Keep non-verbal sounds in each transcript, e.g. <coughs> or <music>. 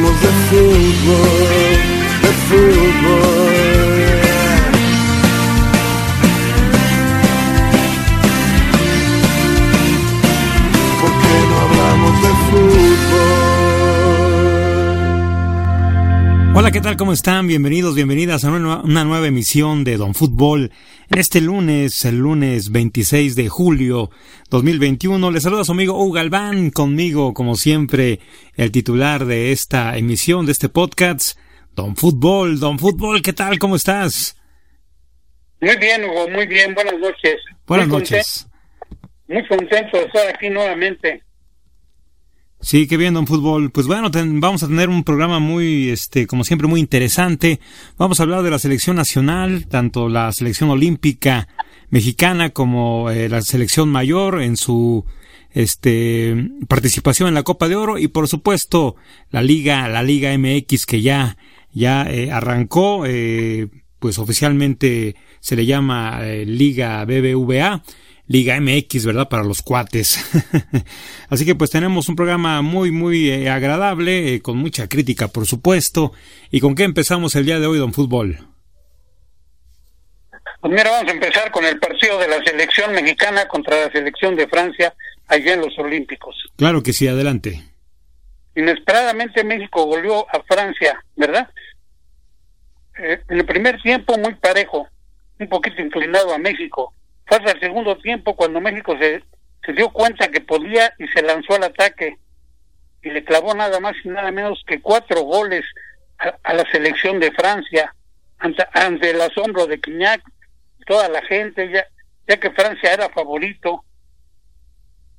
Hablamos de fútbol, de fútbol. ¿Por Hola, ¿qué tal? ¿Cómo están? Bienvenidos, bienvenidas a una, una nueva emisión de Don Fútbol. En este lunes, el lunes 26 de julio 2021, les saluda su amigo Hugo Galván, conmigo, como siempre, el titular de esta emisión, de este podcast, Don Fútbol. Don Fútbol, ¿qué tal? ¿Cómo estás? Muy bien, Hugo, muy bien. Buenas noches. Buenas Muy noches. contento- Muy contento de estar aquí nuevamente. Sí, qué bien, don Fútbol. Pues bueno, vamos a tener un programa muy, este, como siempre, muy interesante. Vamos a hablar de la selección nacional, tanto la selección olímpica mexicana como eh, la selección mayor en su, este, participación en la Copa de Oro y por supuesto la Liga, la Liga MX que ya, ya eh, arrancó, eh, pues oficialmente se le llama eh, Liga BBVA. Liga MX, ¿verdad? Para los cuates. <laughs> Así que pues tenemos un programa muy, muy eh, agradable, eh, con mucha crítica, por supuesto. ¿Y con qué empezamos el día de hoy, don Fútbol? Pues mira, vamos a empezar con el partido de la selección mexicana contra la selección de Francia allá en los Olímpicos. Claro que sí, adelante. Inesperadamente México goleó a Francia, ¿verdad? Eh, en el primer tiempo muy parejo, un poquito inclinado a México. Hasta el segundo tiempo cuando México se, dio cuenta que podía y se lanzó al ataque y le clavó nada más y nada menos que cuatro goles a, la selección de Francia ante, ante el asombro de Quiñac, toda la gente, ya, ya que Francia era favorito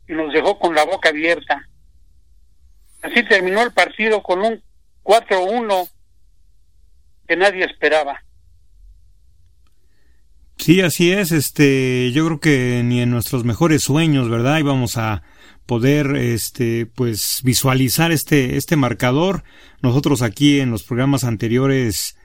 y nos dejó con la boca abierta. Así terminó el partido con un 4-1 que nadie esperaba. Sí, así es. Este, yo creo que ni en nuestros mejores sueños, ¿verdad? Íbamos a poder, este, pues visualizar este, este marcador. Nosotros aquí en los programas anteriores,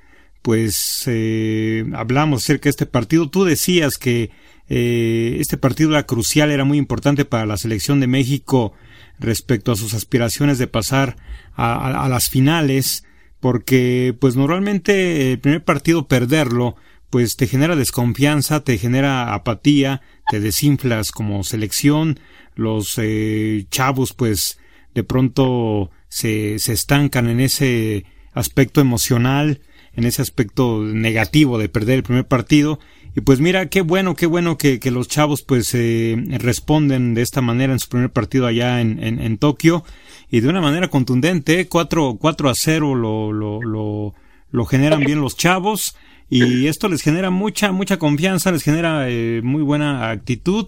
pues eh, hablamos acerca de este partido. Tú decías que eh, este partido era crucial, era muy importante para la selección de México respecto a sus aspiraciones de pasar a, a- a las finales, porque pues normalmente el primer partido perderlo, pues te genera desconfianza, te genera apatía, te desinflas como selección, los eh, chavos pues de pronto se, se estancan en ese aspecto emocional, en ese aspecto negativo de perder el primer partido. Y pues mira, qué bueno, qué bueno que, que los chavos pues eh, responden de esta manera en su primer partido allá en, en, en Tokio y de una manera contundente, ¿eh? 4, 4 a 0 lo, lo, lo, lo generan bien los chavos y esto les genera mucha, mucha confianza, les genera eh, muy buena actitud.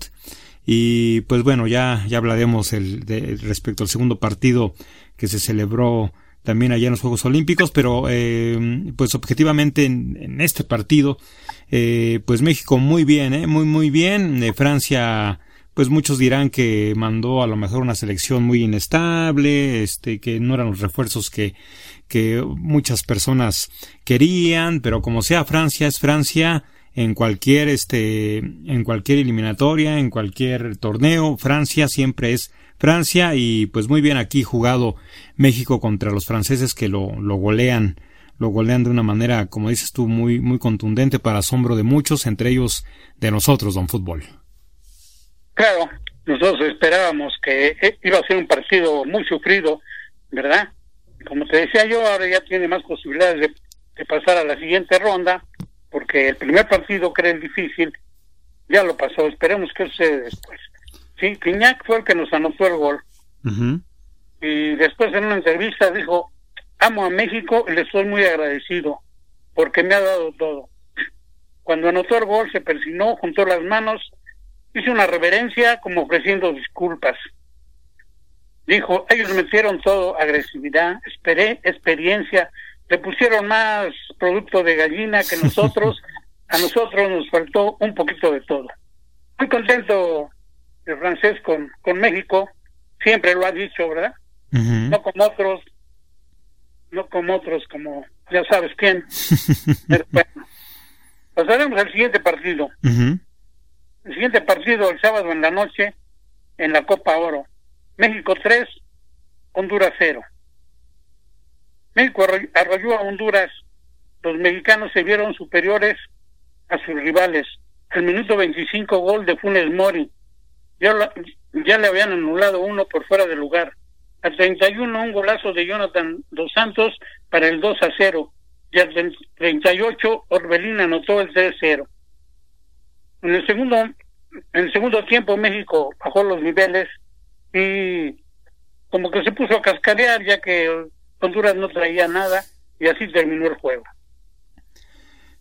Y pues bueno, ya, ya hablaremos el, de, respecto al segundo partido que se celebró también allá en los Juegos Olímpicos, pero eh, pues objetivamente en, en este partido, eh, pues México muy bien, eh, muy muy bien, eh, Francia pues muchos dirán que mandó a lo mejor una selección muy inestable, este, que no eran los refuerzos que, que muchas personas querían, pero como sea Francia es Francia, en cualquier este, en cualquier eliminatoria, en cualquier torneo, Francia siempre es Francia y pues muy bien aquí jugado México contra los franceses que lo, lo golean, lo golean de una manera, como dices tú, muy, muy contundente para asombro de muchos, entre ellos de nosotros, don Fútbol. Claro, nosotros esperábamos que eh, iba a ser un partido muy sufrido, ¿verdad? Como te decía yo, ahora ya tiene más posibilidades de, de pasar a la siguiente ronda, porque el primer partido que era difícil, ya lo pasó, esperemos que sucede después. Sí, Quiñac fue el que nos anotó el gol, y después en una entrevista dijo, amo a México y le estoy muy agradecido, porque me ha dado todo. Cuando anotó el gol se persinó, juntó las manos, hizo una reverencia como ofreciendo disculpas. Dijo, ellos metieron todo, agresividad, esperé, experiencia, le pusieron más producto de gallina que nosotros, <laughs> a nosotros nos faltó un poquito de todo. Muy contento el francés con, con México, siempre lo ha dicho, ¿verdad? No como otros, no como otros, como ya sabes quién. <laughs> Pero bueno, pasaremos al siguiente partido. El siguiente partido el sábado en la noche en la Copa Oro. México 3, Honduras 0. México arrolló a Honduras. Los mexicanos se vieron superiores a sus rivales. Al minuto 25 gol de Funes Mori. Ya, ya le habían anulado uno por fuera de lugar. Al 31 un golazo de Jonathan Dos Santos para el 2 a 0. Y al 38 Orbelín anotó el 3-0. En el segundo en el segundo tiempo México bajó los niveles y como que se puso a cascarear ya que Honduras no traía nada y así terminó el juego.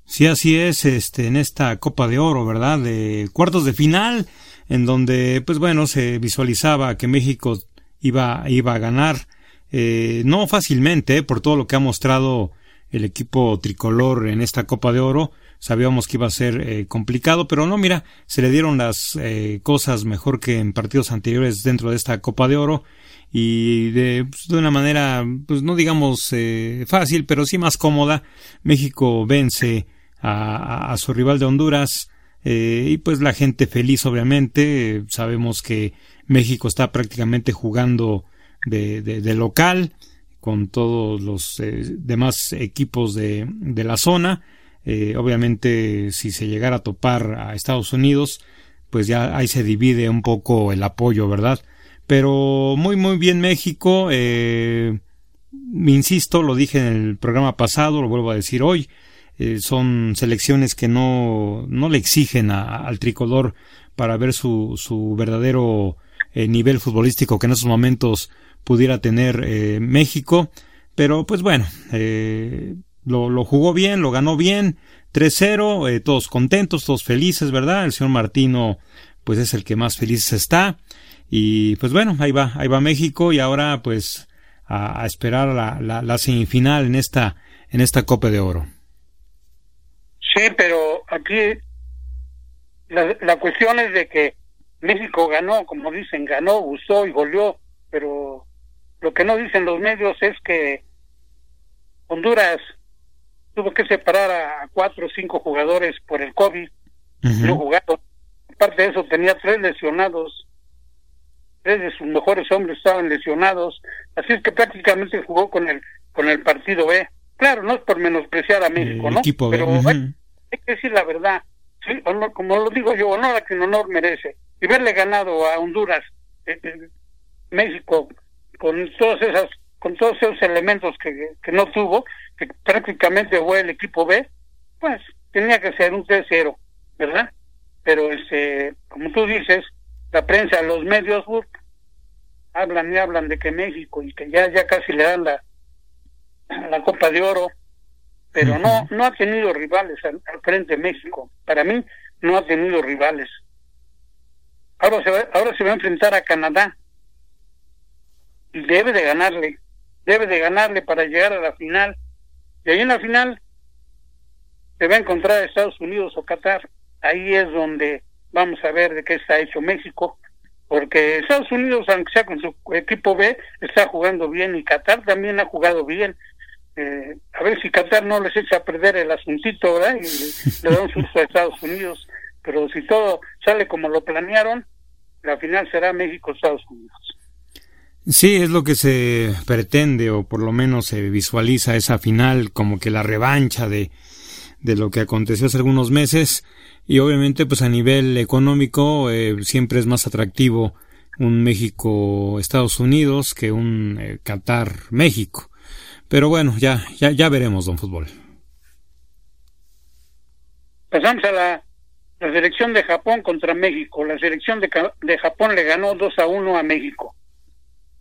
Sí, así es, este, en esta Copa de Oro, ¿verdad? De cuartos de final, en donde, pues bueno, se visualizaba que México iba, iba a ganar, eh, no fácilmente, por todo lo que ha mostrado el equipo tricolor en esta Copa de Oro, sabíamos que iba a ser eh, complicado, pero no, mira, se le dieron las eh, cosas mejor que en partidos anteriores dentro de esta Copa de Oro y de, pues, de una manera, pues no digamos eh, fácil, pero sí más cómoda. México vence a, su rival de Honduras y pues la gente feliz, obviamente. sabemos que México está prácticamente jugando de, de, de local con todos los demás equipos de, de la zona eh, obviamente, si se llegara a topar a Estados Unidos, pues ya ahí se divide un poco el apoyo, ¿verdad? Pero muy, muy bien México. Eh, insisto, lo dije en el programa pasado, lo vuelvo a decir hoy. Eh, son selecciones que no, no le exigen al tricolor para ver su, su verdadero eh, nivel futbolístico que en esos momentos pudiera tener México. Pero pues bueno, lo, jugó bien, lo ganó bien, 3-0, eh, todos contentos, todos felices, ¿verdad? El señor Martino, pues es el que más feliz está. Y pues bueno, ahí va, ahí va México y ahora pues a, esperar la, la, la, semifinal en esta, en esta Copa de Oro. Sí, pero aquí la, la cuestión es de que México ganó, como dicen, ganó, gustó y goleó, pero lo que no dicen los medios es que Honduras tuvo que separar a cuatro o cinco jugadores por el COVID, no jugaron. Aparte de eso, tenía tres lesionados, tres de sus mejores hombres estaban lesionados, así es que prácticamente jugó con el con el partido B. Claro, no es por menospreciar a México, ¿no? Pero hay, que decir la verdad, sí, como lo digo yo, honor a quien honor merece. Y verle ganado a Honduras, eh, eh, México, con todas esas con todos esos elementos que, que no tuvo, que prácticamente fue el equipo B, pues tenía que ser un 3-0, ¿verdad? Pero este, como tú dices, la prensa, los medios hablan y hablan de que México y que ya ya casi le dan la la Copa de Oro, pero no no ha tenido rivales al, frente de México. Para mí no ha tenido rivales. Ahora se va, ahora se va a enfrentar a Canadá y debe de ganarle, debe de ganarle para llegar a la final y ahí en la final se va a encontrar Estados Unidos o Qatar. Ahí es donde vamos a ver de qué está hecho México, porque Estados Unidos, aunque sea con su equipo B, está jugando bien y Qatar también ha jugado bien. Eh, a ver si Qatar no les echa a perder el asuntito, ¿verdad? Y <laughs> le, da un susto a Estados Unidos. Pero si todo sale como lo planearon, la final será México-Estados Unidos. Sí, es lo que se pretende o por lo menos se visualiza esa final como que la revancha de, de lo que aconteció hace algunos meses y obviamente pues a nivel económico eh, siempre es más atractivo un México Estados Unidos que un eh, Qatar México. Pero bueno, ya, ya, ya veremos, don Fútbol. Pasamos a la, la selección de Japón contra México. La selección de, de Japón le ganó 2 a 1 a México.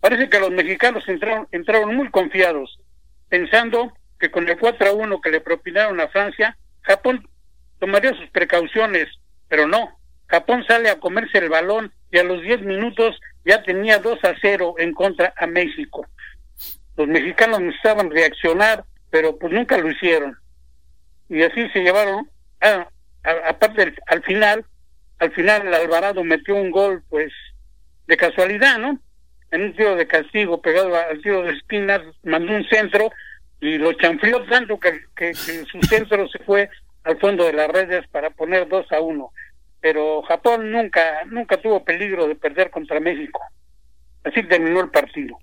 Parece que los mexicanos entraron, entraron muy confiados, pensando que con el 4 a 1 que le propinaron a Francia, Japón tomaría sus precauciones, pero no. Japón sale a comerse el balón y a los 10 minutos ya tenía 2 a 0 en contra a México. Los mexicanos necesitaban reaccionar, pero pues nunca lo hicieron. Y así se llevaron, aparte al final, al final el Alvarado metió un gol pues de casualidad, ¿no? En un tiro de castigo pegado al tiro de espinas, mandó un centro y lo chanfrió tanto que, su centro se fue al fondo de las redes para poner 2 a 1. Pero Japón nunca, nunca tuvo peligro de perder contra México. Así terminó el partido.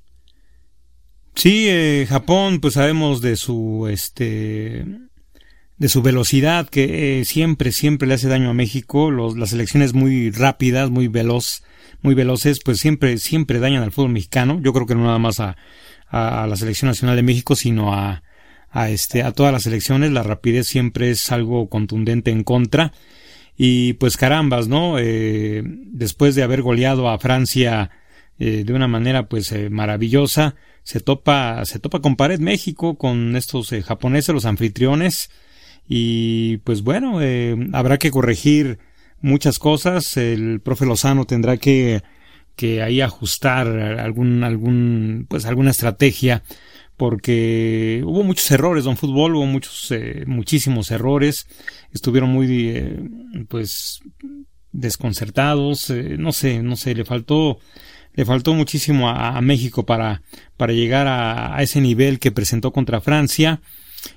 Sí, eh, Japón, pues sabemos de su, este, de su velocidad que eh, siempre, siempre le hace daño a México. Los, las elecciones muy rápidas, muy veloz, muy veloces, pues siempre, siempre dañan al fútbol mexicano. Yo creo que no nada más a, a, la selección nacional de México, sino a, a este, a todas las elecciones. La rapidez siempre es algo contundente en contra. Y pues carambas, ¿no? Eh, después de haber goleado a Francia eh, de una manera pues eh, maravillosa, se topa, se topa con pared México, con estos eh, japoneses, los anfitriones, y pues bueno, habrá que corregir muchas cosas, el profe Lozano tendrá que, que ahí ajustar algún, algún, pues alguna estrategia, porque hubo muchos errores, don fútbol, hubo muchos, muchísimos errores, estuvieron muy, pues, desconcertados, no sé, no sé, le faltó le faltó muchísimo a, México para, para llegar a, ese nivel que presentó contra Francia.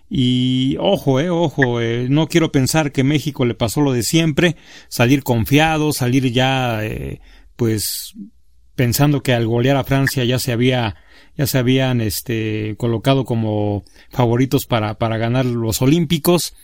Y ojo, eh, ojo, eh, no quiero pensar que México le pasó lo de siempre, salir confiado, salir ya, eh, pues, pensando que al golear a Francia ya se había, ya se habían, este, colocado como favoritos para, para ganar los Olímpicos.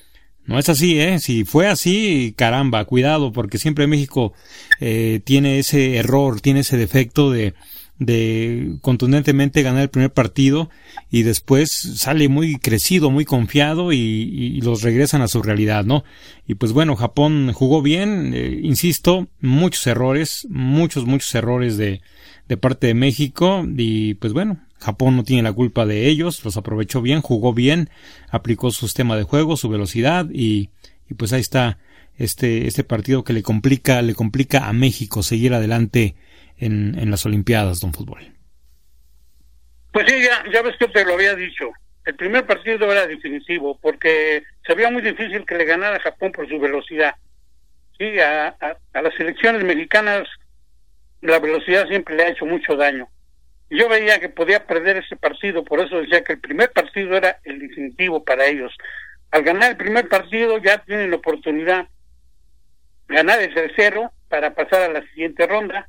No es así, ¿eh? Si fue así, caramba, cuidado, porque siempre México eh, tiene ese error, tiene ese defecto de, de contundentemente ganar el primer partido y después sale muy crecido, muy confiado y, los regresan a su realidad, ¿no? Y pues bueno, Japón jugó bien, eh, insisto, muchos errores, muchos, muchos errores de, de parte de México y pues bueno, Japón no tiene la culpa de ellos, los aprovechó bien, jugó bien, aplicó su sistema de juego, su velocidad y, y pues ahí está este, este partido que le complica, le complica a México seguir adelante en, las Olimpiadas, don Fútbol. Pues sí, ya, ya ves que te lo había dicho. El primer partido era definitivo porque se veía muy difícil que le ganara Japón por su velocidad. Sí, a, a las selecciones mexicanas la velocidad siempre le ha hecho mucho daño yo veía que podía perder ese partido, por eso decía que el primer partido era el definitivo para ellos. Al ganar el primer partido ya tienen la oportunidad ganar el tercero para pasar a la siguiente ronda.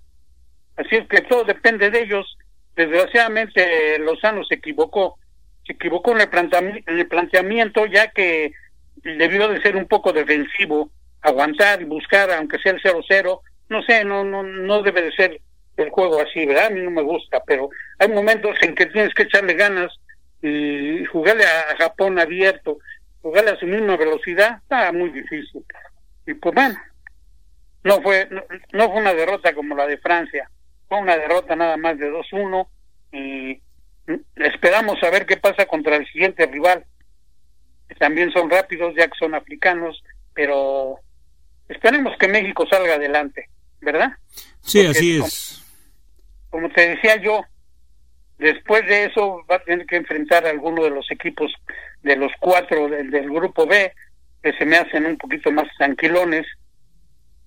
Así es que todo depende de ellos. Desgraciadamente Lozano se equivocó, se equivocó en el, en el planteamiento ya que debió de ser un poco defensivo, aguantar y buscar, aunque sea el 0-0, no sé, no, no, no debe de ser el juego así, ¿verdad? A mí no me gusta, pero hay momentos en que tienes que echarle ganas y jugarle a Japón abierto, jugarle a su misma velocidad, está muy difícil. Y pues bueno, no fue, no, fue una derrota como la de Francia, fue una derrota nada más de 2-1 y esperamos a ver qué pasa contra el siguiente rival. También son rápidos, ya que son africanos, pero esperemos que México salga adelante, ¿verdad? Sí, así es como te decía yo, después de eso va a tener que enfrentar a alguno de los equipos de los cuatro del, grupo B, que se me hacen un poquito más tranquilones.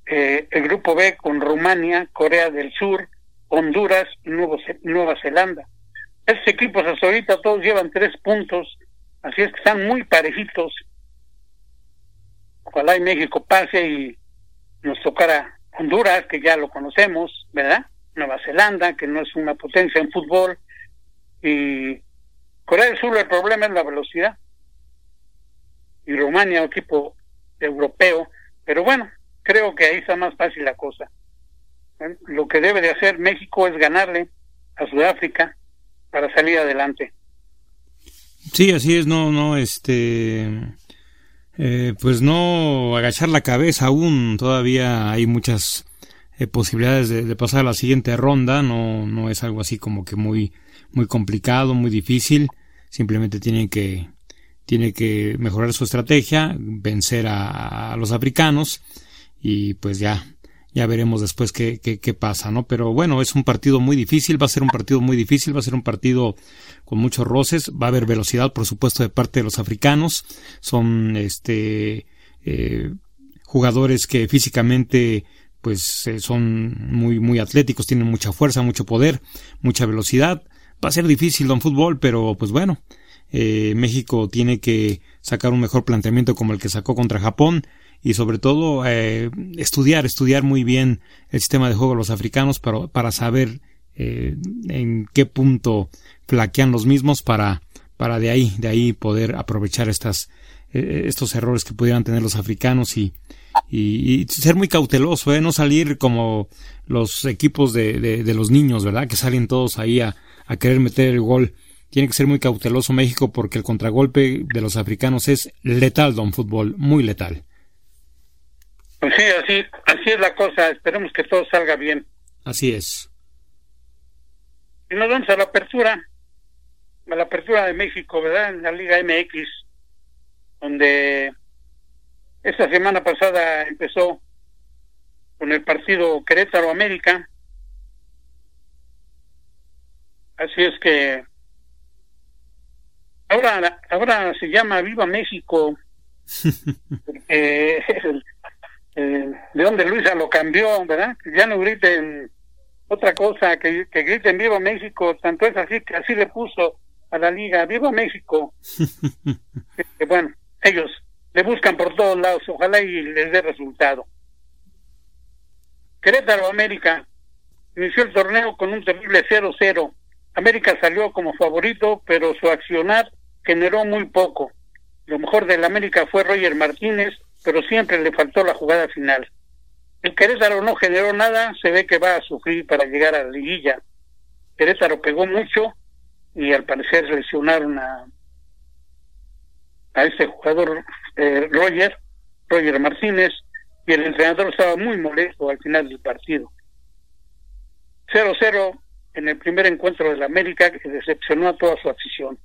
Eh, el grupo B con Rumania, Corea del Sur, Honduras y Nueva Zelanda. Estos equipos hasta ahorita todos llevan tres puntos, así es que están muy parejitos. Ojalá y México pase y nos tocara Honduras, que ya lo conocemos, ¿verdad? Nueva Zelanda, que no es una potencia en fútbol, y Corea del Sur el problema es la velocidad, y Rumania, equipo europeo, pero bueno, creo que ahí está más fácil la cosa. Lo que debe de hacer México es ganarle a Sudáfrica para salir adelante. Sí, así es, no, no, este, eh, pues no agachar la cabeza aún, todavía hay muchas eh, posibilidades de, pasar a la siguiente ronda, no, no es algo así como que muy, muy complicado, muy difícil, simplemente tienen que, tiene que mejorar su estrategia, vencer a, los africanos y pues ya, ya veremos después qué, qué, qué, pasa, ¿no? Pero bueno, es un partido muy difícil, va a ser un partido muy difícil, va a ser un partido con muchos roces, va a haber velocidad, por supuesto, de parte de los africanos, son este eh, jugadores que físicamente pues eh, son muy muy atléticos, tienen mucha fuerza, mucho poder, mucha velocidad. Va a ser difícil don fútbol, pero pues bueno, eh, México tiene que sacar un mejor planteamiento como el que sacó contra Japón y sobre todo eh, estudiar, estudiar muy bien el sistema de juego de los africanos para, para saber eh, en qué punto flaquean los mismos para, para de ahí, de ahí poder aprovechar estas, eh, estos errores que pudieran tener los africanos y, y, y ser muy cauteloso, ¿eh? no salir como los equipos de, de, de, los niños, ¿verdad? Que salen todos ahí a, a querer meter el gol. Tiene que ser muy cauteloso México porque el contragolpe de los africanos es letal, don fútbol, muy letal. Pues sí, así, así es la cosa. Esperemos que todo salga bien. Así es. Y nos vamos a la apertura, a la apertura de México, ¿verdad? En la Liga MX, donde esta semana pasada empezó con el partido Querétaro América. Así es que ahora ahora se llama Viva México. <laughs> eh, <laughs> eh, de donde Luisa lo cambió, ¿verdad? Ya no griten otra cosa, que, que griten Viva México, tanto es así que así le puso a la liga, Viva México. que, <laughs> bueno, ellos le buscan por todos lados, ojalá y les dé resultado. Querétaro América inició el torneo con un terrible 0-0. América salió como favorito, pero su accionar generó muy poco. Lo mejor del América fue Roger Martínez, pero siempre le faltó la jugada final. El Querétaro no generó nada, se ve que va a sufrir para llegar a la liguilla. Querétaro pegó mucho y al parecer lesionaron a, a este jugador eh, Roger, Roger Martínez, y el entrenador estaba muy molesto al final del partido. 0-0 en el primer encuentro de la América que decepcionó a toda su afición.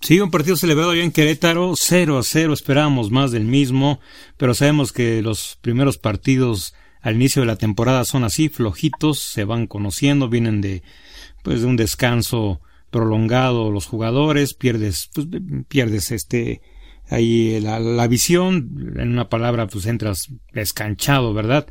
Sí, un partido celebrado ya en Querétaro, 0 a 0, esperábamos más del mismo, pero sabemos que los primeros partidos al inicio de la temporada son así, flojitos, se van conociendo, vienen de pues de un descanso prolongado los jugadores, pierdes pues, pierdes este ahí la, la visión, en una palabra pues entras descanchado, ¿verdad?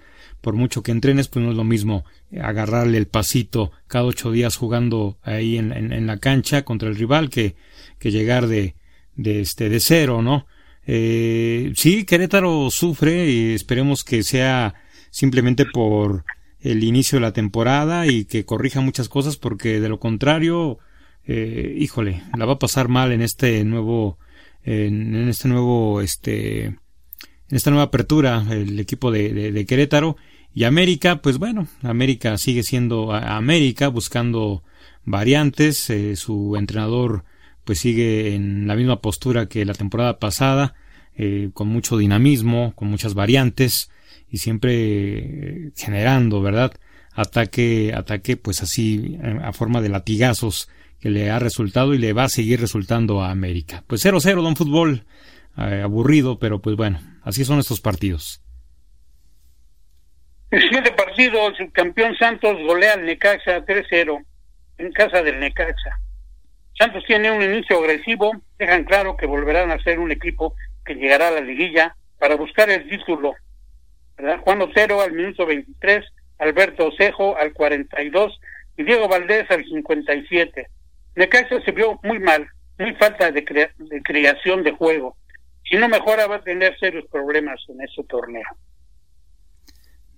por mucho que entrenes, pues no es lo mismo agarrarle el pasito cada ocho días jugando ahí en, en, en la cancha contra el rival que, que llegar de, de este de cero, ¿no? Eh, sí, Querétaro sufre y esperemos que sea simplemente por el inicio de la temporada y que corrija muchas cosas porque de lo contrario, eh, híjole, la va a pasar mal en este nuevo, en, este nuevo, este, en esta nueva apertura el equipo de Querétaro y América, pues bueno, América sigue siendo América buscando variantes, eh, su entrenador pues sigue en la misma postura que la temporada pasada, eh, con mucho dinamismo, con muchas variantes y siempre eh, generando, ¿verdad? Ataque, ataque, pues así a forma de latigazos que le ha resultado y le va a seguir resultando a América. Pues 0-0, don fútbol, eh, aburrido, pero pues bueno, así son estos partidos. El siguiente partido, el subcampeón Santos golea al Necaxa 3-0 en casa del Necaxa. Santos tiene un inicio agresivo, dejan claro que volverán a ser un equipo que llegará a la liguilla para buscar el título. Juan Otero al minuto 23, Alberto Osejo al 42 y Diego Valdés al 57. Necaxa se vio muy mal, muy falta de creación de juego. Si no mejora va a tener serios problemas en ese torneo.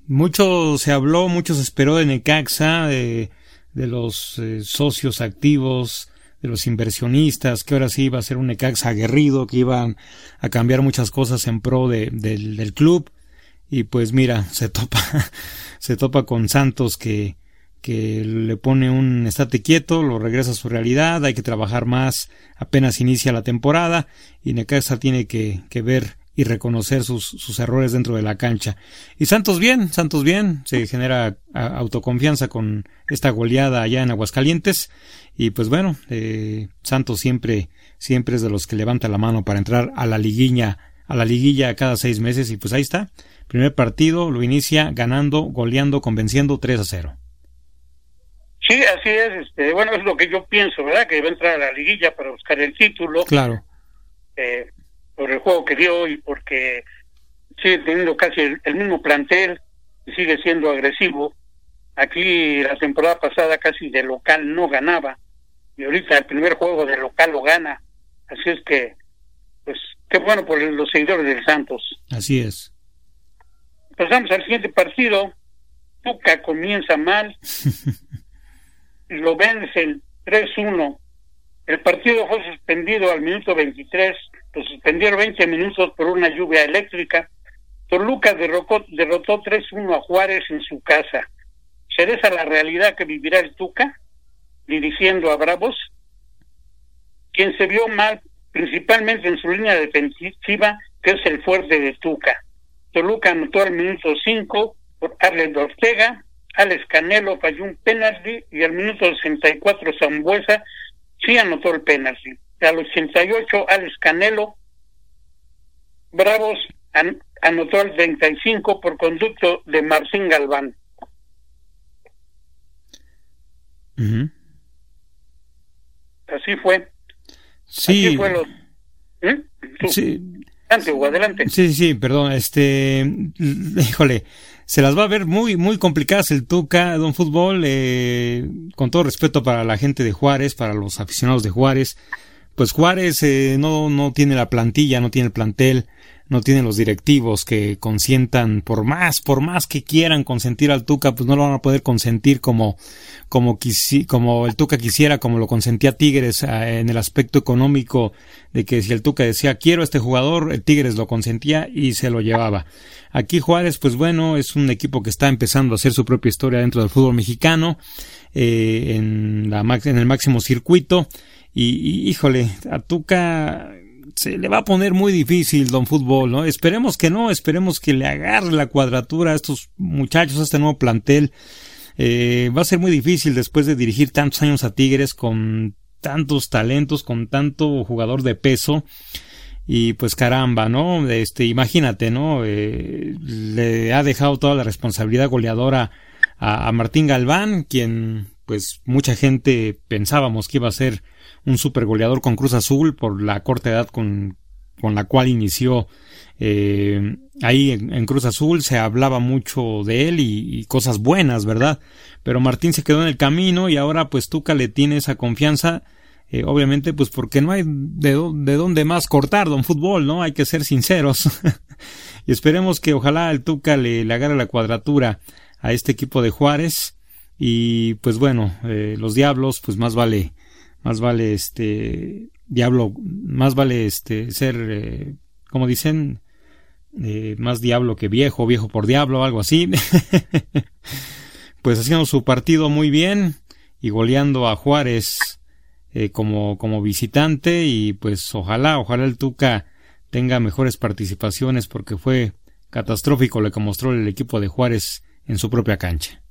Mucho se habló, mucho se esperó de Necaxa, de, de los eh, socios activos, de los inversionistas, que ahora sí iba a ser un Necaxa aguerrido, que iban a cambiar muchas cosas en pro de, del, del club. Y pues mira, <laughs> se topa, se topa con Santos que, que le pone un estate quieto, lo regresa a su realidad, hay que trabajar más, apenas inicia la temporada, y Necaxa tiene que, que ver y reconocer sus, sus errores dentro de la cancha. Y Santos bien, Santos bien, se genera autoconfianza con esta goleada allá en Aguascalientes y pues bueno, eh, Santos siempre, siempre es de los que levanta la mano para entrar a la liguilla, a la liguilla cada seis meses y pues ahí está. Primer partido lo inicia ganando, goleando, convenciendo 3 a 0. Sí, así es. Este, bueno, es lo que yo pienso, ¿verdad? Que va a entrar a la liguilla para buscar el título. Claro. Eh, por el juego que dio y porque sigue teniendo casi el, mismo plantel y sigue siendo agresivo. Aquí la temporada pasada casi de local no ganaba y ahorita el primer juego de local lo gana. Así es que, pues, qué bueno por los seguidores del Santos. Así es. Pasamos al siguiente partido. Tuca comienza mal <laughs> y lo vencen 3-1. El partido fue suspendido al minuto 23, lo suspendieron 20 minutos por una lluvia eléctrica. Toluca derrotó, derrotó 3-1 a Juárez en su casa. ¿Será esa la realidad que vivirá el Tuca dirigiendo a Bravos? Quien se vio mal principalmente en su línea defensiva, que es el fuerte de Tuca. Toluca anotó al minuto 5 por Arlen Ortega, Alex Canelo falló un penalti y al minuto 64 Zambuesa sí anotó el penalti. Al 88 Alex Canelo, Bravos anotó el 35 por conducto de Marcín Galván. Así fue. Sí. Así fue lo... ¿Mm? Sí. Adelante, adelante. Sí, sí, perdón, este, híjole, se las va a ver muy, muy complicadas el Tuca, Don Fútbol, eh, con todo respeto para la gente de Juárez, para los aficionados de Juárez, pues Juárez eh, no, no tiene la plantilla, no tiene el plantel, no tienen los directivos que consientan por más, por más que quieran consentir al Tuca, pues no lo van a poder consentir como, como, como el Tuca quisiera, como lo consentía Tigres eh, en el aspecto económico de que si el Tuca decía quiero a este jugador, el Tigres lo consentía y se lo llevaba. Aquí Juárez, pues bueno, es un equipo que está empezando a hacer su propia historia dentro del fútbol mexicano, eh, en, la, en el máximo circuito. Y, y, híjole, a Tuca se le va a poner muy difícil, don Fútbol, ¿no? Esperemos que no, esperemos que le agarre la cuadratura a estos muchachos, a este nuevo plantel. Eh, va a ser muy difícil después de dirigir tantos años a Tigres con tantos talentos, con tanto jugador de peso. Y pues caramba, ¿no? Este, imagínate, ¿no? Eh, le ha dejado toda la responsabilidad goleadora a, a Martín Galván, quien pues mucha gente pensábamos que iba a ser un super goleador con Cruz Azul por la corta edad con, con la cual inició eh, ahí en, Cruz Azul se hablaba mucho de él y, cosas buenas, ¿verdad? Pero Martín se quedó en el camino y ahora pues Tuca le tiene esa confianza, eh, obviamente pues porque no hay de, de dónde más cortar, don fútbol, ¿no? Hay que ser sinceros. <laughs> y esperemos que ojalá el Tuca le, le agarre la cuadratura a este equipo de Juárez y pues bueno, eh, los diablos pues más vale más vale este diablo, más vale este ser, eh, como dicen, eh, más diablo que viejo, viejo por diablo, algo así. <laughs> pues haciendo su partido muy bien y goleando a Juárez eh, como, como visitante y pues ojalá, ojalá el Tuca tenga mejores participaciones porque fue catastrófico lo que mostró el equipo de Juárez en su propia cancha.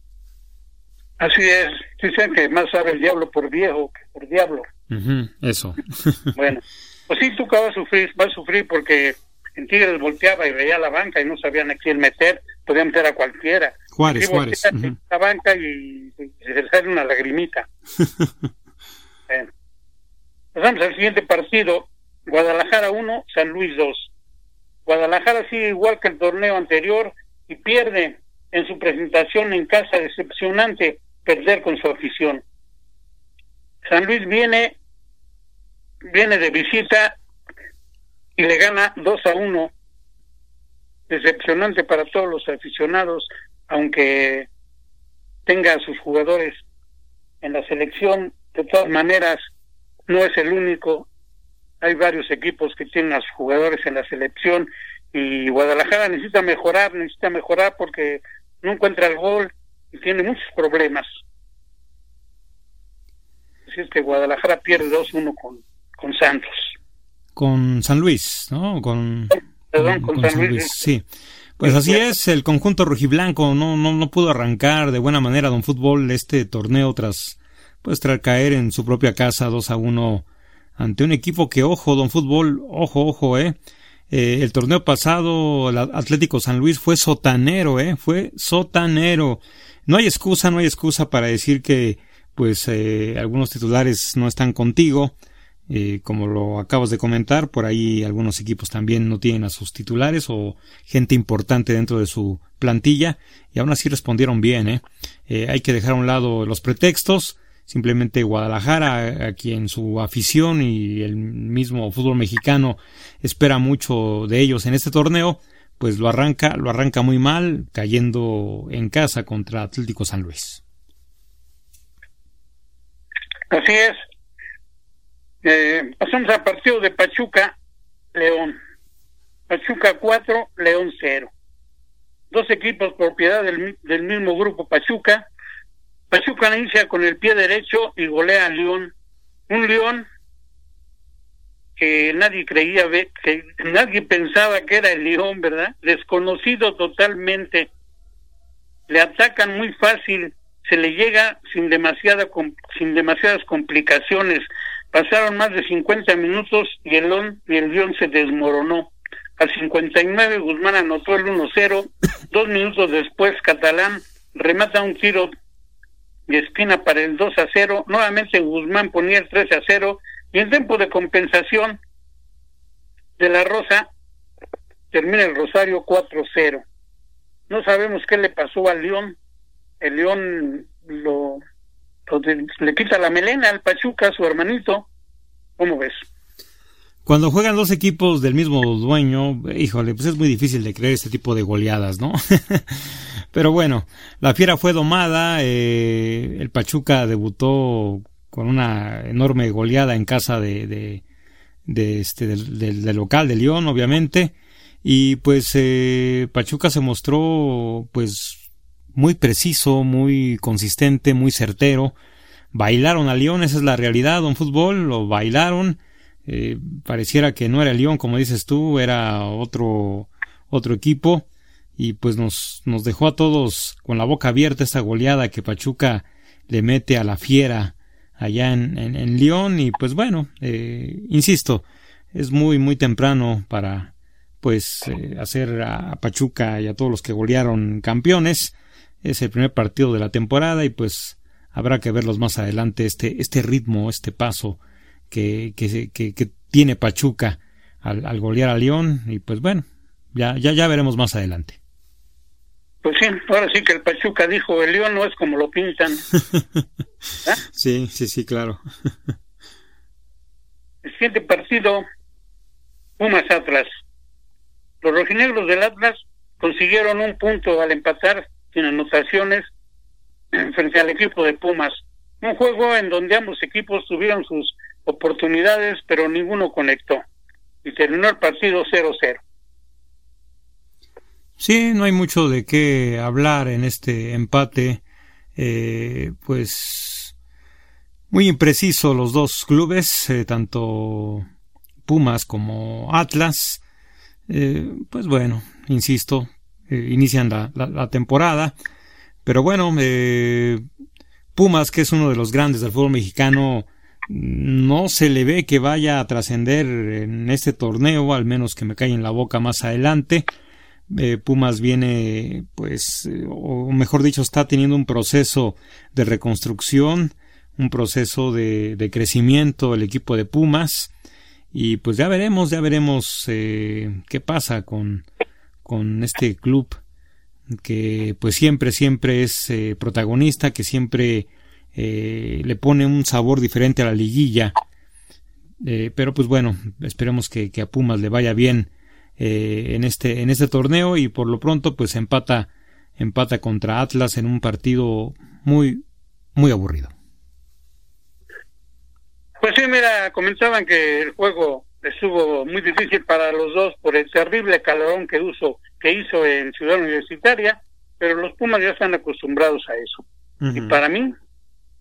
Así es, dicen que más sabe el diablo por viejo que por diablo. eso. <laughs> bueno, pues sí, Tuca va a sufrir, va a sufrir porque en Tigres volteaba y veía la banca y no sabían a quién meter, podía meter a cualquiera. Juárez, Juárez. La banca y, se le sale una lagrimita. <laughs> bueno. Pasamos al siguiente partido, Guadalajara 1, San Luis 2. Guadalajara sigue igual que el torneo anterior y pierde en su presentación en casa decepcionante perder con su afición. San Luis viene, viene de visita y le gana 2 a 1. Decepcionante para todos los aficionados, aunque tenga a sus jugadores en la selección, de todas maneras no es el único. Hay varios equipos que tienen a sus jugadores en la selección y Guadalajara necesita mejorar, necesita mejorar porque no encuentra el gol y tiene muchos problemas. Así es que Guadalajara pierde 2-1 con, con Santos. Con San Luis, ¿no? Con, Perdón, con, San, Luis. Sí. Pues así es, el conjunto rojiblanco no, no, no pudo arrancar de buena manera don fútbol este torneo tras pues tras caer en su propia casa 2 a 1 ante un equipo que ojo don fútbol, ojo, ojo, eh Eh, el torneo pasado, el Atlético San Luis fue sotanero, ¿eh? Fue sotanero. No hay excusa, no hay excusa para decir que, pues, eh, algunos titulares no están contigo. Eh, como lo acabas de comentar, por ahí algunos equipos también no tienen a sus titulares o gente importante dentro de su plantilla y aún así respondieron bien. ¿eh? Eh, hay que dejar a un lado los pretextos. Simplemente Guadalajara, a quien su afición y el mismo fútbol mexicano espera mucho de ellos en este torneo, pues lo arranca, lo arranca muy mal, cayendo en casa contra Atlético San Luis. Así es, eh, pasamos al partido de Pachuca, León. Pachuca 4, León 0. Dos equipos propiedad del, del mismo grupo Pachuca. Pachuca inicia con el pie derecho y golea a León. Un León que nadie creía ver, que nadie pensaba que era el León, ¿verdad? Desconocido totalmente. Le atacan muy fácil, se le llega sin demasiada sin demasiadas complicaciones. Pasaron más de 50 minutos y el, León, y el León se desmoronó. Al 59 Guzmán anotó el 1-0. <coughs> Dos minutos después Catalán remata un tiro de esquina para el 2 0. Nuevamente Guzmán ponía el 3 0. Y en tiempo de compensación de la Rosa termina el Rosario 4-0. No sabemos qué le pasó al León. El León lo le quita la melena al Pachuca, su hermanito. ¿Cómo ves? Cuando juegan dos equipos del mismo dueño, híjole, pues es muy difícil de creer este tipo de goleadas, ¿no? <laughs> Pero bueno, la fiera fue domada, eh, el Pachuca debutó con una enorme goleada en casa de, de, de este, del, del, local de León, obviamente, y pues eh, Pachuca se mostró pues muy preciso, muy consistente, muy certero. Bailaron a León, esa es la realidad, un fútbol, lo bailaron. Eh, pareciera que no era León, como dices tú, era otro, otro equipo. Y pues nos, nos dejó a todos con la boca abierta esta goleada que Pachuca le mete a la fiera allá en, en, León. Y pues bueno, eh, insisto, es muy, muy temprano para pues eh, hacer a Pachuca y a todos los que golearon campeones es el primer partido de la temporada y pues habrá que verlos más adelante este, este ritmo, este paso que, que, que, tiene Pachuca al, al, golear a León y pues bueno, ya, ya, ya veremos más adelante. Pues sí, ahora sí que el Pachuca dijo, el León no es como lo pintan. <laughs> Sí, sí, sí, claro. el siguiente partido, Pumas Atlas. Los rojinegros del Atlas consiguieron un punto al empatar sin anotaciones <clears throat> frente al equipo de Pumas. Un juego en donde ambos equipos tuvieron sus oportunidades, pero ninguno conectó. Y terminó el partido 0-0. Sí, no hay mucho de qué hablar en este empate. Eh, pues muy impreciso los dos clubes, eh, tanto Pumas como Atlas. Eh, pues bueno, insisto, eh, inician la, la, temporada. Pero bueno, eh, Pumas, que es uno de los grandes del fútbol mexicano, no se le ve que vaya a trascender en este torneo, al menos que me cae en la boca más adelante. Eh, Pumas viene, pues, o mejor dicho, está teniendo un proceso de reconstrucción, un proceso de, crecimiento el equipo de Pumas. Y pues ya veremos, ya veremos qué pasa con, con este club que pues siempre, siempre es eh, protagonista, que siempre eh, le pone un sabor diferente a la liguilla. Eh, pero pues bueno, esperemos que, a Pumas le vaya bien en, este, en este torneo y por lo pronto pues empata, empata contra Atlas en un partido muy, muy aburrido. Pues sí, mira, comentaban que el juego estuvo muy difícil para los dos por el terrible calorón que, uso, que hizo en Ciudad Universitaria, pero los Pumas ya están acostumbrados a eso. Y para mí,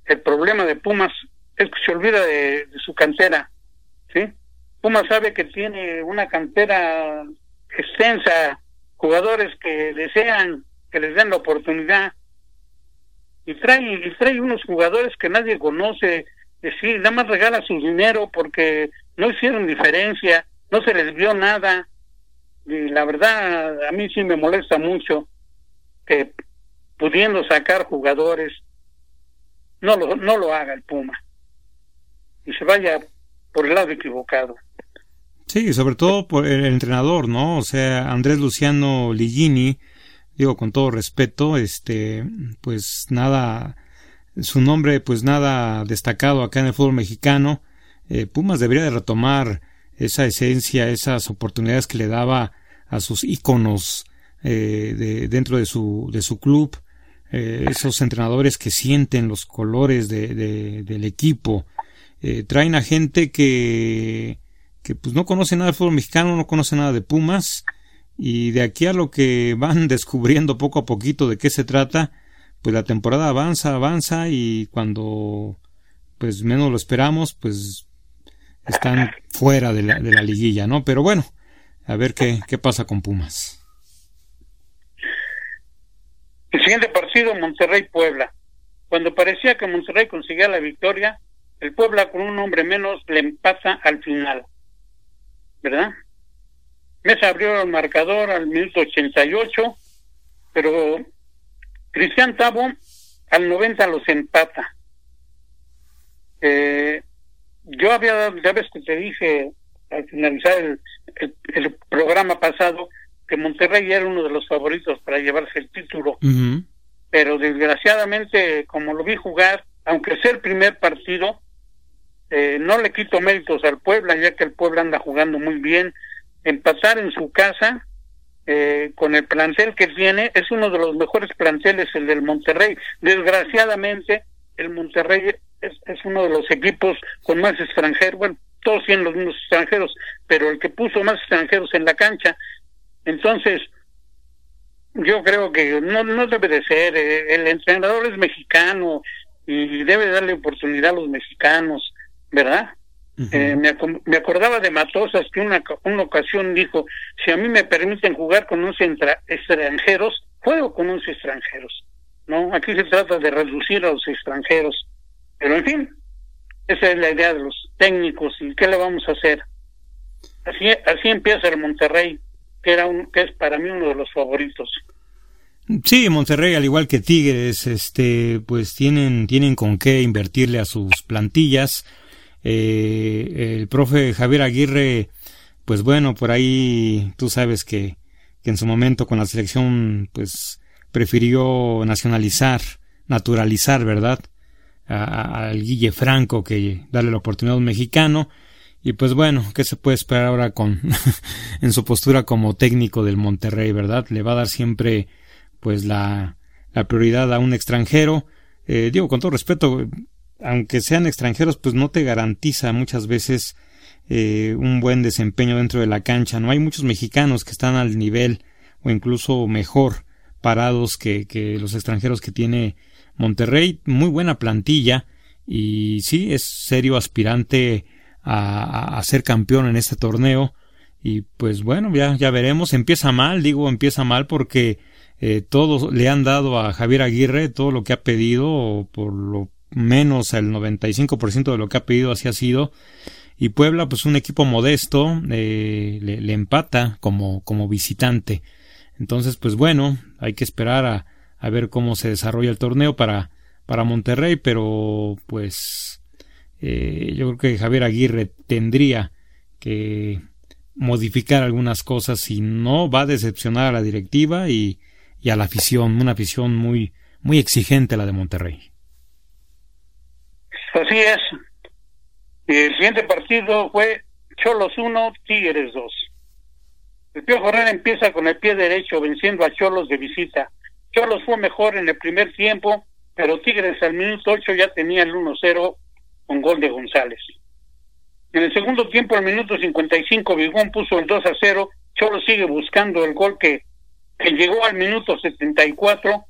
el problema de Pumas es que se olvida de, su cantera, ¿sí? Pumas sabe que tiene una cantera extensa, jugadores que desean que les den la oportunidad. Y trae, y trae unos jugadores que nadie conoce, sí, nada más regala su dinero porque no hicieron diferencia, no se les vio nada, y la verdad a mí sí me molesta mucho que pudiendo sacar jugadores no lo, no lo haga el Puma. Y se vaya por el lado equivocado. Sí, sobre todo por el entrenador, ¿no? O sea, Andrés Luciano Ligini, digo con todo respeto, este, pues nada, su nombre, pues nada destacado acá en el fútbol mexicano. Eh, Pumas debería de retomar esa esencia, esas oportunidades que le daba a sus íconos eh, de, dentro de su, de su club, eh, esos entrenadores que sienten los colores de, del equipo, eh, traen a gente que, que pues no conoce nada del fútbol mexicano, no conoce nada de Pumas, y de aquí a lo que van <laughs> descubriendo poco a poquito de qué se trata, pues la temporada avanza, avanza y cuando pues menos lo esperamos, pues están fuera de la, de la liguilla, ¿no? Pero bueno, a ver qué, qué pasa con Pumas. El siguiente partido, Monterrey-Puebla. Cuando parecía que Monterrey conseguía la victoria, el Puebla con un hombre menos le empata al final. ¿Verdad? Mesa abrió el marcador al minuto 88, pero Cristian Tabo al 90 los empata. Eh, yo había, ya ves que te dije al finalizar el, el, programa pasado que Monterrey era uno de los favoritos para llevarse el título. Pero desgraciadamente, como lo vi jugar, aunque sea el primer partido, eh, no le quito méritos al Puebla, ya que el Puebla anda jugando muy bien. Empatar en su casa, eh, con el plantel que tiene, es uno de los mejores planteles, el del Monterrey. Desgraciadamente, el Monterrey es, es uno de los equipos con más extranjeros, bueno, todos tienen los mismos extranjeros, pero el que puso más extranjeros en la cancha. Entonces, yo creo que no, no debe de ser. Eh, el entrenador es mexicano y debe darle oportunidad a los mexicanos, ¿verdad? eh, me, me, acordaba de Matosas que una, una ocasión dijo, si a mí me permiten jugar con unos extranjeros, juego con unos extranjeros. ¿no? Aquí se trata de reducir a los extranjeros. Pero en fin, esa es la idea de los técnicos y qué le vamos a hacer. Así, así empieza el Monterrey, que, era un, que es para mí uno de los favoritos. Sí, Monterrey, al igual que Tigres, este, pues tienen, tienen con qué invertirle a sus plantillas. Eh, el profe Javier Aguirre, pues bueno, por ahí tú sabes que, que en su momento con la selección, pues prefirió nacionalizar, naturalizar, ¿verdad? al Guille Franco que darle la oportunidad a un mexicano. Y pues bueno, ¿qué se puede esperar ahora con <laughs> en su postura como técnico del Monterrey, verdad? Le va a dar siempre pues la, la prioridad a un extranjero. Eh, digo, con todo respeto, aunque sean extranjeros, pues no te garantiza muchas veces eh, un buen desempeño dentro de la cancha. No hay muchos mexicanos que están al nivel o incluso mejor parados que, que los extranjeros que tiene Monterrey, muy buena plantilla y sí, es serio aspirante a, a, ser campeón en este torneo. Y pues bueno, ya, ya veremos. Empieza mal, digo, empieza mal porque eh, todos le han dado a Javier Aguirre todo lo que ha pedido, por lo menos el 95% de lo que ha pedido así ha sido. Y Puebla, pues un equipo modesto, eh, le, le, empata como, como visitante. Entonces, pues bueno, hay que esperar a, a ver cómo se desarrolla el torneo para, para Monterrey, pero pues eh, yo creo que Javier Aguirre tendría que modificar algunas cosas si no va a decepcionar a la directiva y, y a la afición, una afición muy, muy exigente la de Monterrey. Así es. El siguiente partido fue Cholos 1, Tigres 2. El Pío Herrera empieza con el pie derecho venciendo a Cholos de visita Cholos fue mejor en el primer tiempo, pero Tigres al minuto 8 ya tenía el 1-0 con gol de González. En el segundo tiempo, al minuto 55, Bigón puso el 2 0. Cholos sigue buscando el gol que, que llegó al minuto 74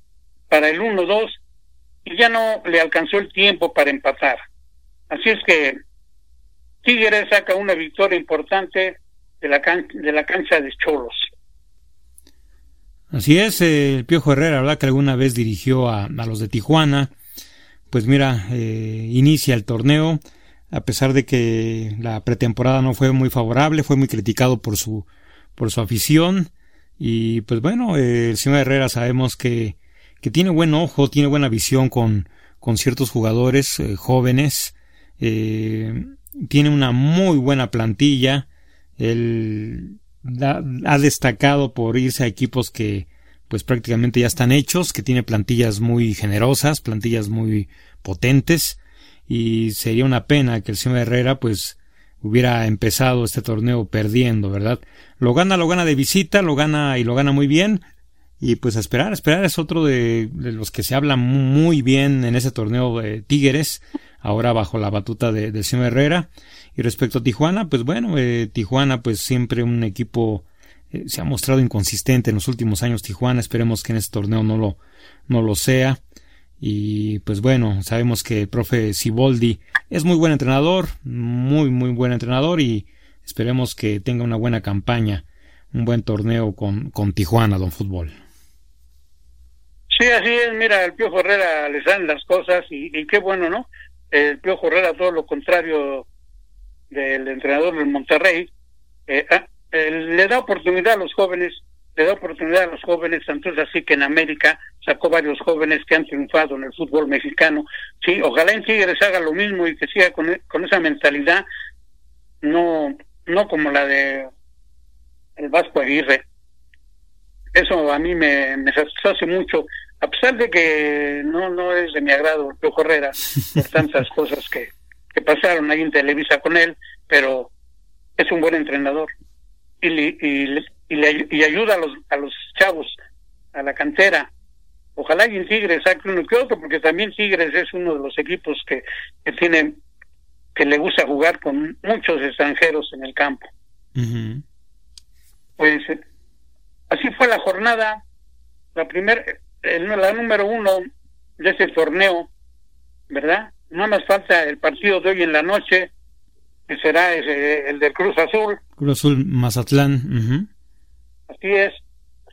para el 1-2 y ya no le alcanzó el tiempo para empatar. Así es que Tigres saca una victoria importante de la, cancha de Cholos. Así es, eh, el Piojo Herrera, ¿verdad? Que alguna vez dirigió a, a los de Tijuana. Pues mira, eh, inicia el torneo, a pesar de que la pretemporada no fue muy favorable, fue muy criticado por su, por su afición. Y pues bueno, el señor Herrera sabemos que, que tiene buen ojo, tiene buena visión con, con ciertos jugadores jóvenes. tiene una muy buena plantilla. Él ha destacado por irse a equipos que pues prácticamente ya están hechos, que tiene plantillas muy generosas, plantillas muy potentes y sería una pena que el señor Herrera pues hubiera empezado este torneo perdiendo, ¿verdad? Lo gana, lo gana de visita, lo gana y lo gana muy bien. Y pues a esperar, esperar es otro de, los que se habla muy bien en ese torneo de Tigres, ahora bajo la batuta de, señor Herrera. Y respecto a Tijuana, pues bueno, eh, Tijuana pues siempre un equipo eh, se ha mostrado inconsistente en los últimos años Tijuana, esperemos que en este torneo no lo, no lo sea. Y pues bueno, sabemos que el profe Siboldi es muy buen entrenador, muy, muy buen entrenador y esperemos que tenga una buena campaña, un buen torneo con, con Tijuana, don Fútbol. Sí, así es, mira, el Piojo Herrera le dan las cosas y, qué bueno, ¿no? El Piojo Herrera todo lo contrario del entrenador del Monterrey, eh, ah, le da oportunidad a los jóvenes, le da oportunidad a los jóvenes, tanto es así que en América sacó varios jóvenes que han triunfado en el fútbol mexicano. Sí, ojalá en Tigres haga lo mismo y que siga con, e, con esa mentalidad, no, no como la de el Vasco Aguirre. Eso a mí me, me satisface mucho, a pesar de que no, no es de mi agrado el Piojo Herrera, por tantas cosas que, que pasaron ahí en Televisa con él, pero es un buen entrenador y, y, y, y ayuda a los, a los chavos, a la cantera. Ojalá y en Tigres saque uno que otro, porque también Tigres es uno de los equipos que, que tiene, que le gusta jugar con muchos extranjeros en el campo. Pues así fue la jornada, la primera, la número uno de ese torneo, ¿verdad? Nada más falta el partido de hoy en la noche, que será ese, el del Cruz Azul. Cruz Azul Mazatlán. Así es.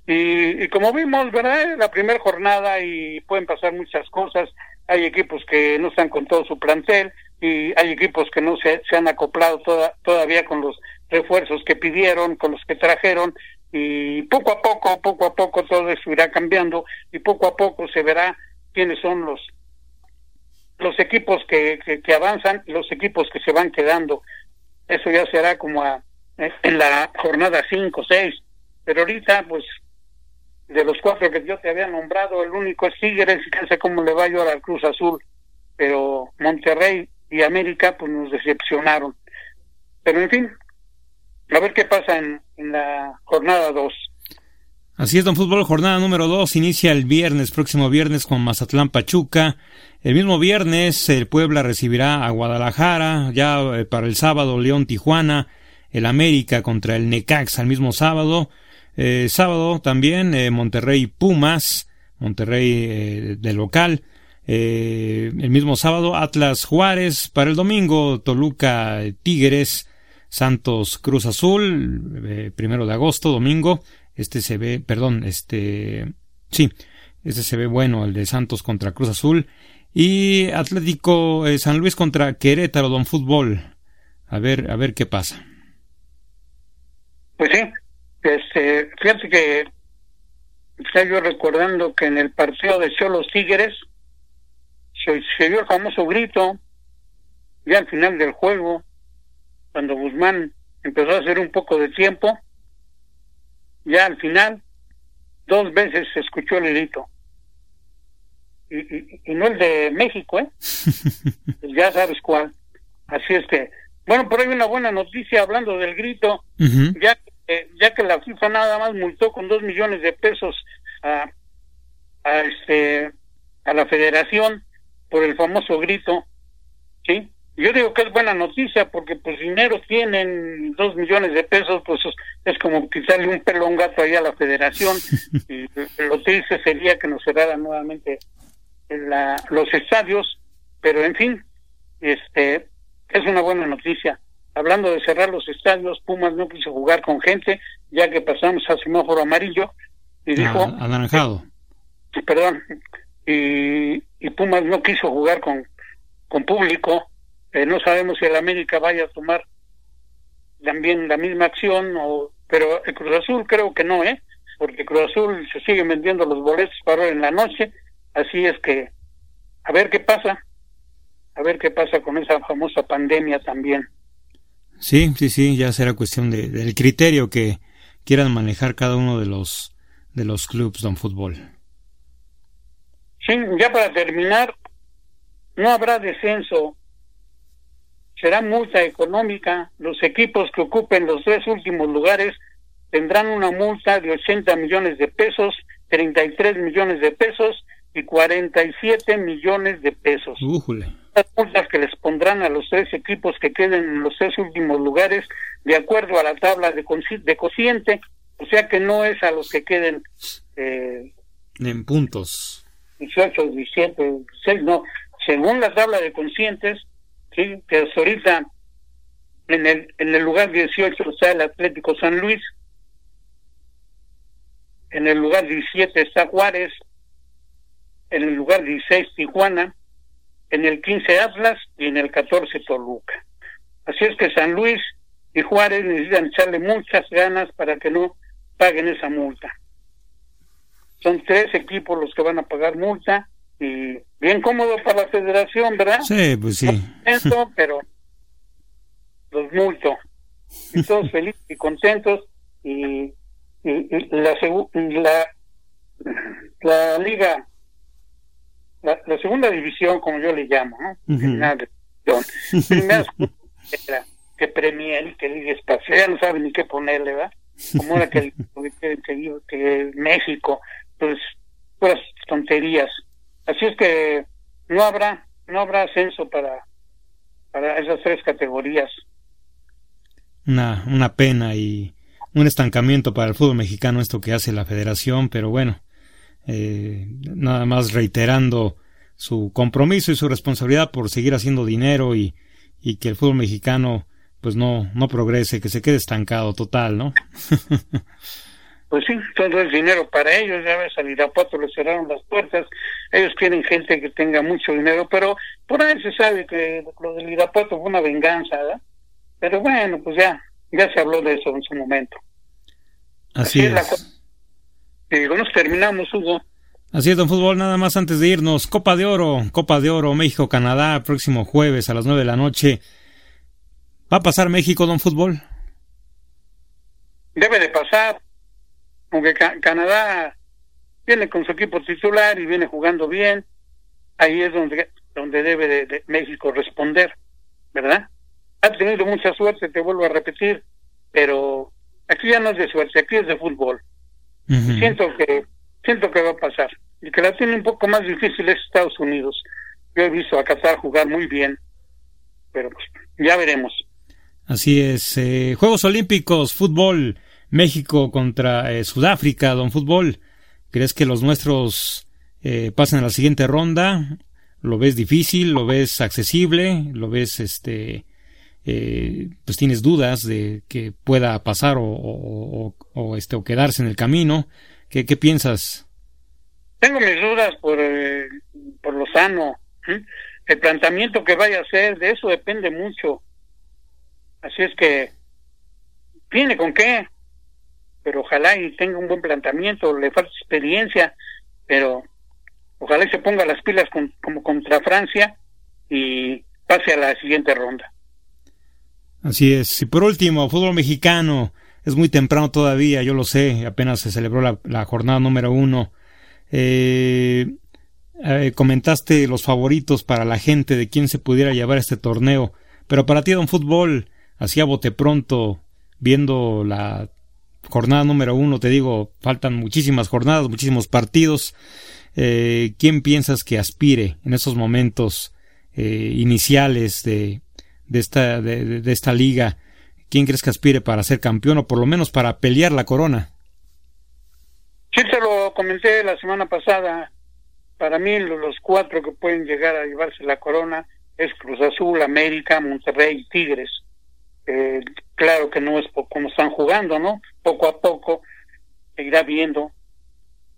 Y, como vimos, ¿verdad? La primera jornada y pueden pasar muchas cosas. Hay equipos que no están con todo su plantel y hay equipos que no se, se han acoplado toda, todavía con los refuerzos que pidieron, con los que trajeron y poco a poco, poco a poco todo eso irá cambiando y poco a poco se verá quiénes son los los equipos que, que, avanzan y los equipos que se van quedando. Eso ya será como a, en la jornada 5, 6. Pero ahorita, pues, de los cuatro que yo te había nombrado, el único es Tigres, y sé cómo le va a llorar al Cruz Azul. Pero Monterrey y América, pues nos decepcionaron. Pero en fin, a ver qué pasa en, en la jornada 2. Así es, don Fútbol, jornada número 2 inicia el viernes, próximo viernes con Mazatlán Pachuca. El mismo viernes el Puebla recibirá a Guadalajara, ya eh, para el sábado León Tijuana, el América contra el Necax al mismo sábado. Eh, sábado también eh, Monterrey Pumas, Monterrey de local. el mismo sábado Atlas Juárez, para el domingo Toluca Tigres, Santos Cruz Azul, primero de agosto, domingo. Este se ve, perdón, este, sí, este se ve bueno, el de Santos contra Cruz Azul. Y Atlético eh, San Luis contra Querétaro, Don Fútbol. A ver, a ver qué pasa. Pues sí, este, fíjate que está yo recordando que en el partido de Cholos Tigres se, se dio el famoso grito ya al final del juego, cuando Guzmán empezó a hacer un poco de tiempo ya al final, dos veces se escuchó el grito. Y, y, no el de México, ¿eh? <laughs> ya sabes cuál. Así es que, bueno, por ahí una buena noticia hablando del grito, ya, ya que la FIFA nada más multó con dos millones de pesos a, a, este, a la federación por el famoso grito, ¿sí? yo digo que es buena noticia porque pues dinero tienen dos millones de pesos pues es como quitarle un pelo a un gato ahí a la federación <laughs> y lo triste sería que nos cerraran nuevamente la, los estadios pero en fin este es una buena noticia. Hablando de cerrar los estadios Pumas no quiso jugar con gente ya que pasamos a semáforo amarillo y dijo ah, anaranjado perdón y, y Pumas no quiso jugar con con público. Eh, no sabemos si el América vaya a tomar también la misma acción o pero el Cruz Azul creo que no, ¿eh? Porque Cruz Azul se siguen vendiendo los boletos para en la noche, así es que a ver qué pasa, a ver qué pasa con esa famosa pandemia también. Sí, sí, sí, ya será cuestión de, del criterio que quieran manejar cada uno de los de los clubes de fútbol. Sí, ya para terminar, no habrá descenso, será multa económica. Los equipos que ocupen los tres últimos lugares tendrán una multa de 80 millones de pesos, 33 millones de pesos y 47 millones de pesos. Las multas que les pondrán a los tres equipos que queden en los tres últimos lugares de acuerdo a la tabla de, de cociente, o sea que no es a los que queden eh, en puntos. 18, 17, 16, no. Según la tabla de conscientes, ¿sí? que hasta ahorita en el, en el lugar 18 está el Atlético San Luis, en el lugar 17 está Juárez, en el lugar 16 Tijuana, en el 15 Atlas y en el 14 Toluca. Así es que San Luis y Juárez necesitan echarle muchas ganas para que no paguen esa multa. Son tres equipos los que van a pagar multa y bien cómodo para la federación, ¿verdad? Sí, pues sí. <laughs> Pero los multo. Y todos felices y contentos y, la, la, la liga la, segunda división, como yo le llamo, ¿no? Primera <laughs> que Premier, que Liga Espacial, ya no sabe ni qué ponerle, ¿verdad? Como era <laughs> que, que, que, México, pues, pues tonterías. Así es que no habrá, no habrá ascenso para, para esas tres categorías. Una, una pena y un estancamiento para el fútbol mexicano esto que hace la federación, pero bueno, eh, nada más reiterando su compromiso y su responsabilidad por seguir haciendo dinero y, y que el fútbol mexicano pues no, no progrese, que se quede estancado total, ¿no? <laughs> pues sí, todo es dinero para ellos, ya ves, al Irapuato le cerraron las puertas, ellos quieren gente que tenga mucho dinero, pero por ahí se sabe que lo del Irapuato fue una venganza, ¿verdad? Pero bueno, pues ya, ya se habló de eso en su momento. Así, es. Y nos terminamos, Hugo. Así es, don Fútbol, nada más antes de irnos. Copa de Oro, Copa de Oro, México-Canadá, próximo jueves a las nueve de la noche. ¿Va a pasar México, don Fútbol? Debe de pasar, aunque Canadá viene con su equipo titular y viene jugando bien. Ahí es donde, donde debe de, México responder, ¿verdad? Ha tenido mucha suerte, te vuelvo a repetir, pero aquí ya no es de suerte, aquí es de fútbol. Siento que siento que va a pasar. Y que la tiene un poco más difícil es Estados Unidos. Yo he visto a Qatar jugar muy bien, pero pues, ya veremos. Así es. Eh, Juegos Olímpicos, fútbol, México contra eh, Sudáfrica, don fútbol. ¿Crees que los nuestros eh, pasen a la siguiente ronda? ¿Lo ves difícil? ¿Lo ves accesible? ¿Lo ves, este, pues tienes dudas de que pueda pasar o, este, o quedarse en el camino? ¿Qué, piensas? Tengo mis dudas por, eh, por lo sano. El planteamiento que vaya a hacer, de eso depende mucho. Así es que, tiene con qué, pero ojalá y tenga un buen planteamiento, le falta experiencia, pero ojalá y se ponga las pilas como contra Francia y pase a la siguiente ronda. Así es. Y por último, fútbol mexicano. Es muy temprano todavía, yo lo sé, apenas se celebró la, jornada número uno. Eh, eh, comentaste los favoritos para la gente de quién se pudiera llevar este torneo, pero para ti, don Fútbol, así a bote pronto, viendo la jornada número uno, te digo, faltan muchísimas jornadas, muchísimos partidos. Eh, ¿Quién piensas que aspire en esos momentos iniciales de, de, esta, de esta liga? ¿Quién crees que aspire para ser campeón o por lo menos para pelear la corona? Sí, te lo comenté la semana pasada. Para mí los cuatro que pueden llegar a llevarse la corona es Cruz Azul, América, Monterrey y Tigres. Eh, claro que no es como están jugando, ¿no? Poco a poco se irá viendo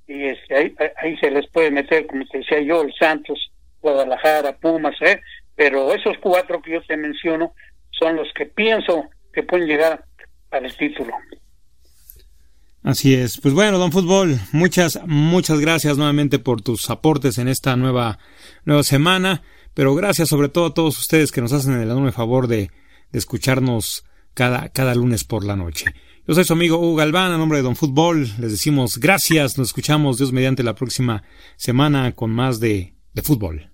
y este, ahí, ahí se les puede meter, como te decía yo, el Santos, Guadalajara, Pumas, ¿eh? Pero esos cuatro que yo te menciono son los que pienso que pueden llegar al título. Así es. Pues bueno, don Fútbol, muchas, muchas gracias nuevamente por tus aportes en esta nueva, nueva semana. Pero gracias sobre todo a todos ustedes que nos hacen el enorme favor de, de escucharnos cada, cada lunes por la noche. Yo soy su amigo Hugo Galván, a nombre de Don Fútbol. Les decimos gracias. Nos escuchamos Dios mediante la próxima semana con más de, de fútbol.